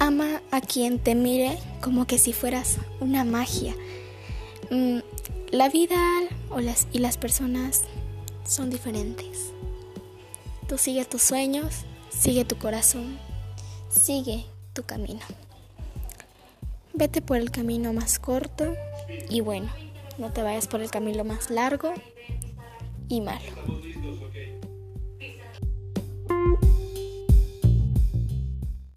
Ama a quien te mire como que si fueras una magia. Mm, la vida y las personas son diferentes. Tú sigue tus sueños, sigue tu corazón, sigue tu camino. Vete por el camino más corto y bueno, no te vayas por el camino más largo y malo.